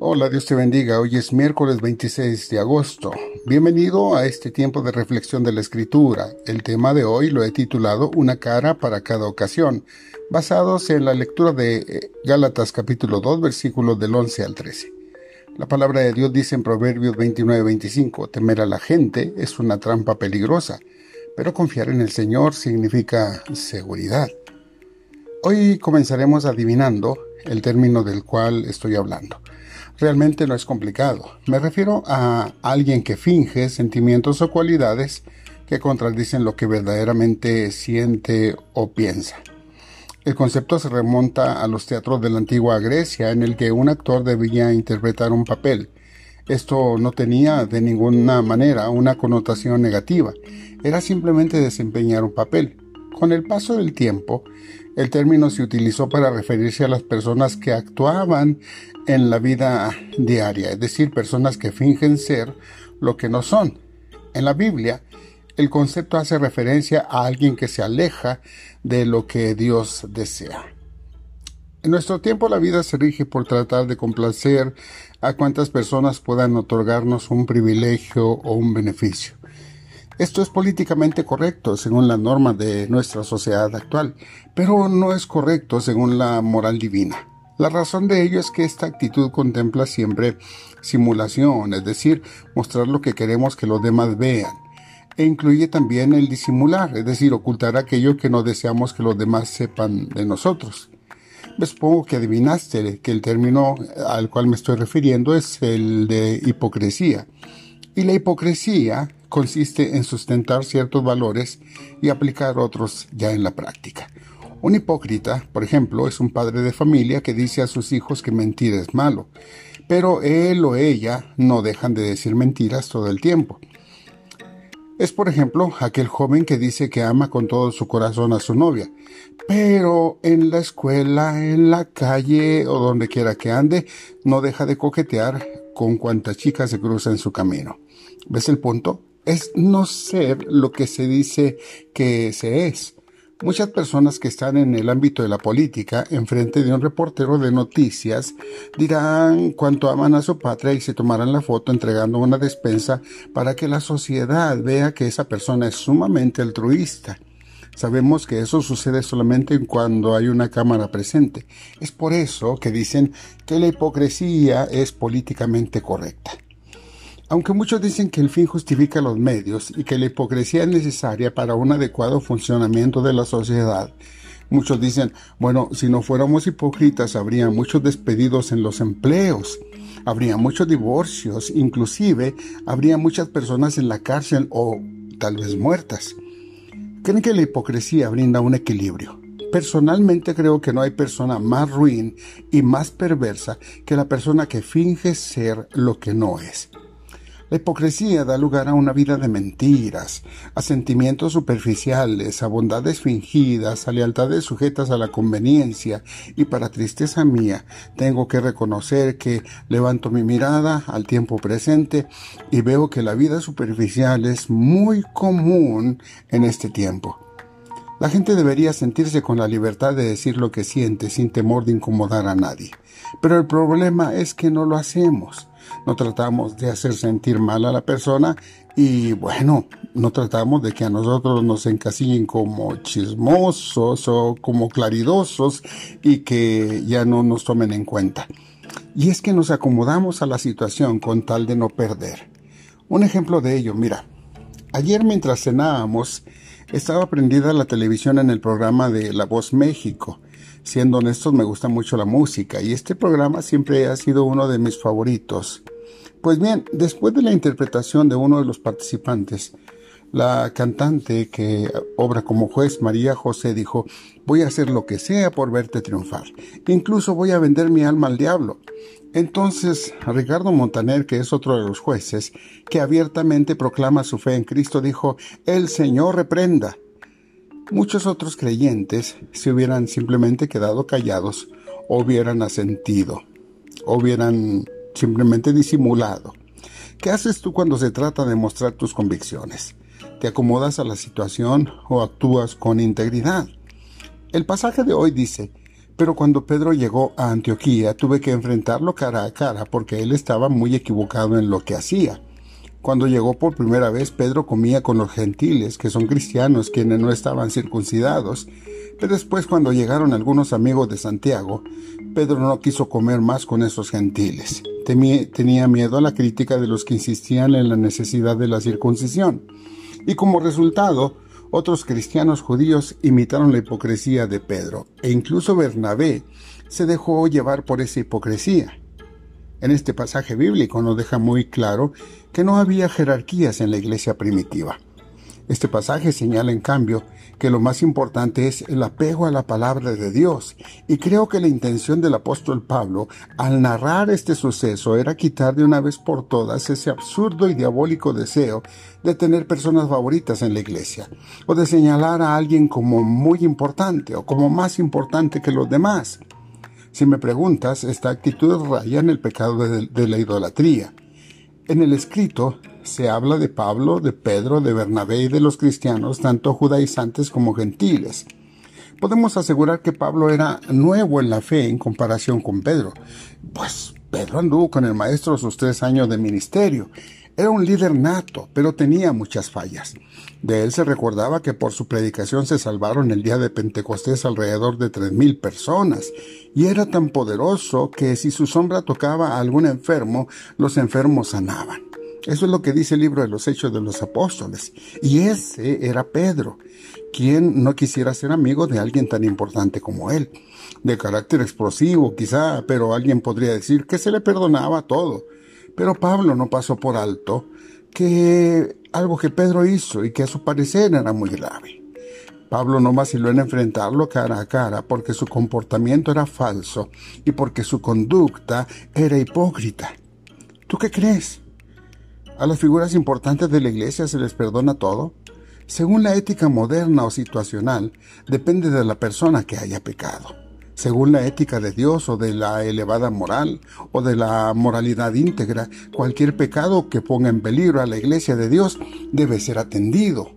Hola, Dios te bendiga. Hoy es miércoles 26 de agosto. Bienvenido a este tiempo de reflexión de la escritura. El tema de hoy lo he titulado Una cara para cada ocasión, basados en la lectura de eh, Gálatas capítulo 2 versículos del 11 al 13. La palabra de Dios dice en Proverbios 29-25, temer a la gente es una trampa peligrosa, pero confiar en el Señor significa seguridad. Hoy comenzaremos adivinando el término del cual estoy hablando realmente no es complicado. Me refiero a alguien que finge sentimientos o cualidades que contradicen lo que verdaderamente siente o piensa. El concepto se remonta a los teatros de la antigua Grecia en el que un actor debía interpretar un papel. Esto no tenía de ninguna manera una connotación negativa, era simplemente desempeñar un papel. Con el paso del tiempo, el término se utilizó para referirse a las personas que actuaban en la vida diaria, es decir, personas que fingen ser lo que no son. En la Biblia, el concepto hace referencia a alguien que se aleja de lo que Dios desea. En nuestro tiempo la vida se rige por tratar de complacer a cuantas personas puedan otorgarnos un privilegio o un beneficio. Esto es políticamente correcto según las normas de nuestra sociedad actual, pero no es correcto según la moral divina. La razón de ello es que esta actitud contempla siempre simulación, es decir, mostrar lo que queremos que los demás vean, e incluye también el disimular, es decir, ocultar aquello que no deseamos que los demás sepan de nosotros. Me supongo que adivinaste que el término al cual me estoy refiriendo es el de hipocresía. Y la hipocresía consiste en sustentar ciertos valores y aplicar otros ya en la práctica. Un hipócrita, por ejemplo, es un padre de familia que dice a sus hijos que mentir es malo, pero él o ella no dejan de decir mentiras todo el tiempo. Es, por ejemplo, aquel joven que dice que ama con todo su corazón a su novia, pero en la escuela, en la calle o donde quiera que ande, no deja de coquetear con cuantas chicas se cruza en su camino. ¿Ves el punto? Es no ser lo que se dice que se es. Muchas personas que están en el ámbito de la política, enfrente de un reportero de noticias, dirán cuánto aman a su patria y se tomarán la foto entregando una despensa para que la sociedad vea que esa persona es sumamente altruista. Sabemos que eso sucede solamente cuando hay una cámara presente. Es por eso que dicen que la hipocresía es políticamente correcta. Aunque muchos dicen que el fin justifica los medios y que la hipocresía es necesaria para un adecuado funcionamiento de la sociedad, muchos dicen, bueno, si no fuéramos hipócritas habría muchos despedidos en los empleos, habría muchos divorcios, inclusive habría muchas personas en la cárcel o tal vez muertas. ¿Creen que la hipocresía brinda un equilibrio? Personalmente creo que no hay persona más ruin y más perversa que la persona que finge ser lo que no es. La hipocresía da lugar a una vida de mentiras, a sentimientos superficiales, a bondades fingidas, a lealtades sujetas a la conveniencia, y para tristeza mía, tengo que reconocer que levanto mi mirada al tiempo presente y veo que la vida superficial es muy común en este tiempo. La gente debería sentirse con la libertad de decir lo que siente sin temor de incomodar a nadie. Pero el problema es que no lo hacemos. No tratamos de hacer sentir mal a la persona y bueno, no tratamos de que a nosotros nos encasillen como chismosos o como claridosos y que ya no nos tomen en cuenta. Y es que nos acomodamos a la situación con tal de no perder. Un ejemplo de ello, mira, ayer mientras cenábamos, estaba prendida la televisión en el programa de La Voz México. Siendo honestos, me gusta mucho la música y este programa siempre ha sido uno de mis favoritos. Pues bien, después de la interpretación de uno de los participantes, la cantante que obra como juez, María José, dijo, voy a hacer lo que sea por verte triunfar. Incluso voy a vender mi alma al diablo. Entonces, Ricardo Montaner, que es otro de los jueces, que abiertamente proclama su fe en Cristo, dijo, el Señor reprenda. Muchos otros creyentes se hubieran simplemente quedado callados o hubieran asentido, o hubieran simplemente disimulado. ¿Qué haces tú cuando se trata de mostrar tus convicciones? ¿Te acomodas a la situación o actúas con integridad? El pasaje de hoy dice, Pero cuando Pedro llegó a Antioquía tuve que enfrentarlo cara a cara porque él estaba muy equivocado en lo que hacía. Cuando llegó por primera vez, Pedro comía con los gentiles, que son cristianos, quienes no estaban circuncidados. Pero después, cuando llegaron algunos amigos de Santiago, Pedro no quiso comer más con esos gentiles. tenía miedo a la crítica de los que insistían en la necesidad de la circuncisión. Y como resultado, otros cristianos judíos imitaron la hipocresía de Pedro, e incluso Bernabé se dejó llevar por esa hipocresía. En este pasaje bíblico nos deja muy claro que no había jerarquías en la iglesia primitiva. Este pasaje señala, en cambio, que lo más importante es el apego a la palabra de Dios, y creo que la intención del apóstol Pablo, al narrar este suceso, era quitar de una vez por todas ese absurdo y diabólico deseo de tener personas favoritas en la iglesia, o de señalar a alguien como muy importante o como más importante que los demás. Si me preguntas, esta actitud raya en el pecado de, la idolatría. En el escrito se habla de Pablo, de Pedro, de Bernabé y de los cristianos, tanto judaizantes como gentiles. Podemos asegurar que Pablo era nuevo en la fe en comparación con Pedro, pues Pedro anduvo con el maestro sus tres años de ministerio era un líder nato, pero tenía muchas fallas. De él se recordaba que por su predicación se salvaron el día de Pentecostés alrededor de tres mil personas, y era tan poderoso que si su sombra tocaba a algún enfermo, los enfermos sanaban. Eso es lo que dice el libro de los Hechos de los Apóstoles. Y ese era Pedro, quien no quisiera ser amigo de alguien tan importante como él. De carácter explosivo, quizá, pero alguien podría decir que se le perdonaba todo pero Pablo no pasó por alto que algo que Pedro hizo y que a su parecer era muy grave. Pablo no vaciló en enfrentarlo cara a cara porque su comportamiento era falso y porque su conducta era hipócrita. ¿Tú qué crees? ¿A las figuras importantes de la iglesia se les perdona todo? Según la ética moderna o situacional, depende de la persona que haya pecado según la ética de Dios o de la elevada moral o de la moralidad íntegra, cualquier pecado que ponga en peligro a la iglesia de Dios debe ser atendido.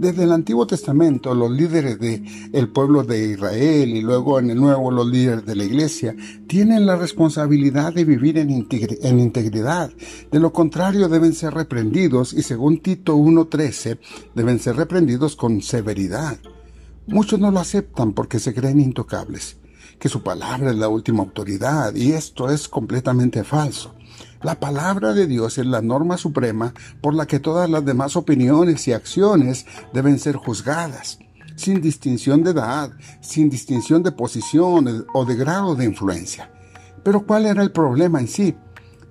Desde el Antiguo Testamento, los líderes del el pueblo de Israel y luego en el Nuevo los líderes de la Iglesia tienen la responsabilidad de vivir en, en integridad. De lo contrario, deben ser reprendidos y según Tito 1.13, deben ser reprendidos con severidad. Muchos no lo aceptan porque se creen intocables, que su palabra es la última autoridad, y esto es completamente falso. La palabra de Dios es la norma suprema por la que todas las demás opiniones y acciones deben ser juzgadas, sin distinción de edad, sin distinción de posición o de grado de influencia. Pero ¿cuál era el problema en sí?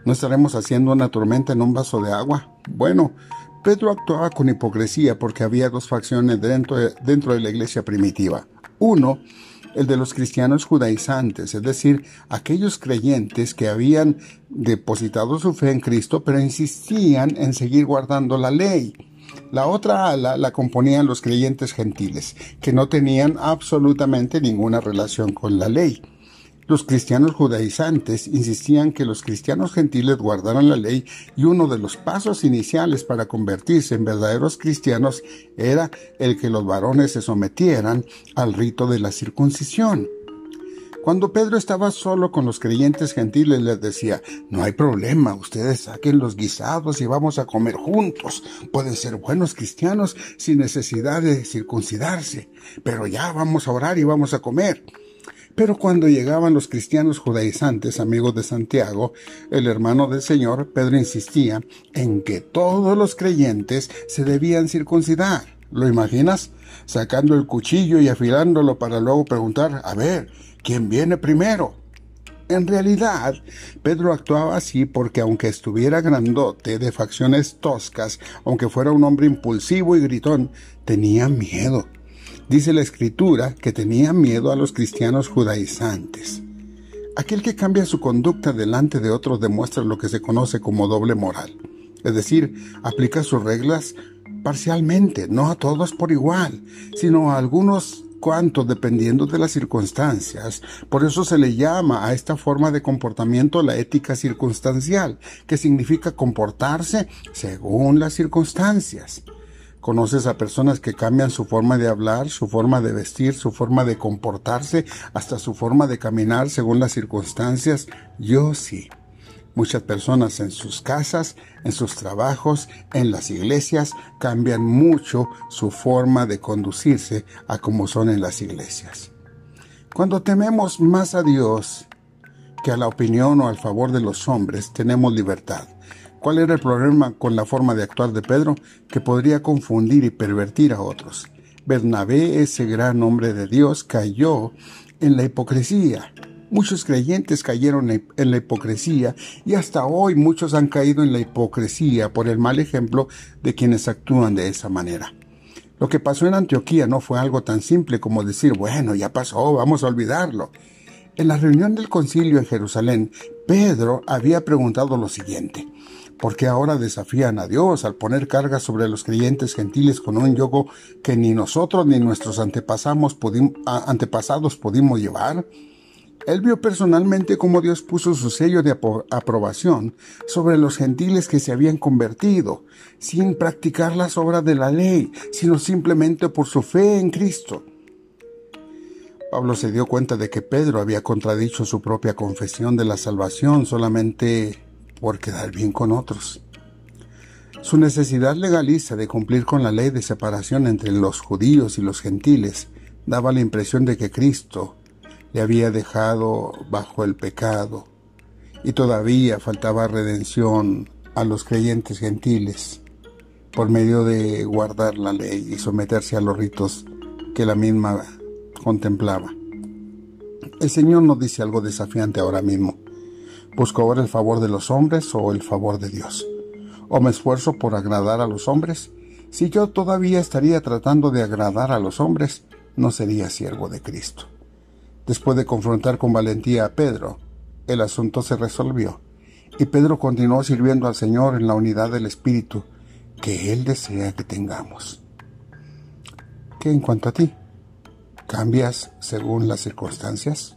¿No estaremos haciendo una tormenta en un vaso de agua? Bueno, Pedro actuaba con hipocresía porque había dos facciones dentro de, dentro de la iglesia primitiva. Uno, el de los cristianos judaizantes, es decir, aquellos creyentes que habían depositado su fe en Cristo, pero insistían en seguir guardando la ley. La otra ala la componían los creyentes gentiles, que no tenían absolutamente ninguna relación con la ley. Los cristianos judaizantes insistían que los cristianos gentiles guardaran la ley y uno de los pasos iniciales para convertirse en verdaderos cristianos era el que los varones se sometieran al rito de la circuncisión. Cuando Pedro estaba solo con los creyentes gentiles les decía, no hay problema, ustedes saquen los guisados y vamos a comer juntos. Pueden ser buenos cristianos sin necesidad de circuncidarse, pero ya vamos a orar y vamos a comer. Pero cuando llegaban los cristianos judaizantes, amigos de Santiago, el hermano del Señor, Pedro insistía en que todos los creyentes se debían circuncidar. ¿Lo imaginas? Sacando el cuchillo y afilándolo para luego preguntar, a ver, ¿quién viene primero? En realidad, Pedro actuaba así porque aunque estuviera grandote, de facciones toscas, aunque fuera un hombre impulsivo y gritón, tenía miedo. Dice la escritura que tenía miedo a los cristianos judaizantes. Aquel que cambia su conducta delante de otros demuestra lo que se conoce como doble moral, es decir, aplica sus reglas parcialmente, no a todos por igual, sino a algunos cuantos dependiendo de las circunstancias. Por eso se le llama a esta forma de comportamiento la ética circunstancial, que significa comportarse según las circunstancias. Conoces a personas que cambian su forma de hablar, su forma de vestir, su forma de comportarse, hasta su forma de caminar según las circunstancias. Yo sí. Muchas personas en sus casas, en sus trabajos, en las iglesias, cambian mucho su forma de conducirse a como son en las iglesias. Cuando tememos más a Dios que a la opinión o al favor de los hombres, tenemos libertad. ¿Cuál era el problema con la forma de actuar de Pedro? Que podría confundir y pervertir a otros. Bernabé, ese gran hombre de Dios, cayó en la hipocresía. Muchos creyentes cayeron en la hipocresía y hasta hoy muchos han caído en la hipocresía por el mal ejemplo de quienes actúan de esa manera. Lo que pasó en Antioquía no fue algo tan simple como decir, bueno, ya pasó, vamos a olvidarlo. En la reunión del concilio en Jerusalén, Pedro había preguntado lo siguiente, porque ahora desafían a Dios al poner cargas sobre los creyentes gentiles con un yogo que ni nosotros ni nuestros antepasados pudimos llevar. Él vio personalmente cómo Dios puso su sello de aprobación sobre los gentiles que se habían convertido, sin practicar las obras de la ley, sino simplemente por su fe en Cristo. Pablo se dio cuenta de que Pedro había contradicho su propia confesión de la salvación solamente por quedar bien con otros. Su necesidad legalista de cumplir con la ley de separación entre los judíos y los gentiles daba la impresión de que Cristo le había dejado bajo el pecado y todavía faltaba redención a los creyentes gentiles por medio de guardar la ley y someterse a los ritos que la misma contemplaba. El Señor nos dice algo desafiante ahora mismo. ¿Busco ahora el favor de los hombres o el favor de Dios? ¿O me esfuerzo por agradar a los hombres? Si yo todavía estaría tratando de agradar a los hombres, no sería siervo de Cristo. Después de confrontar con valentía a Pedro, el asunto se resolvió, y Pedro continuó sirviendo al Señor en la unidad del Espíritu que Él desea que tengamos. ¿Qué en cuanto a ti? ¿Cambias según las circunstancias?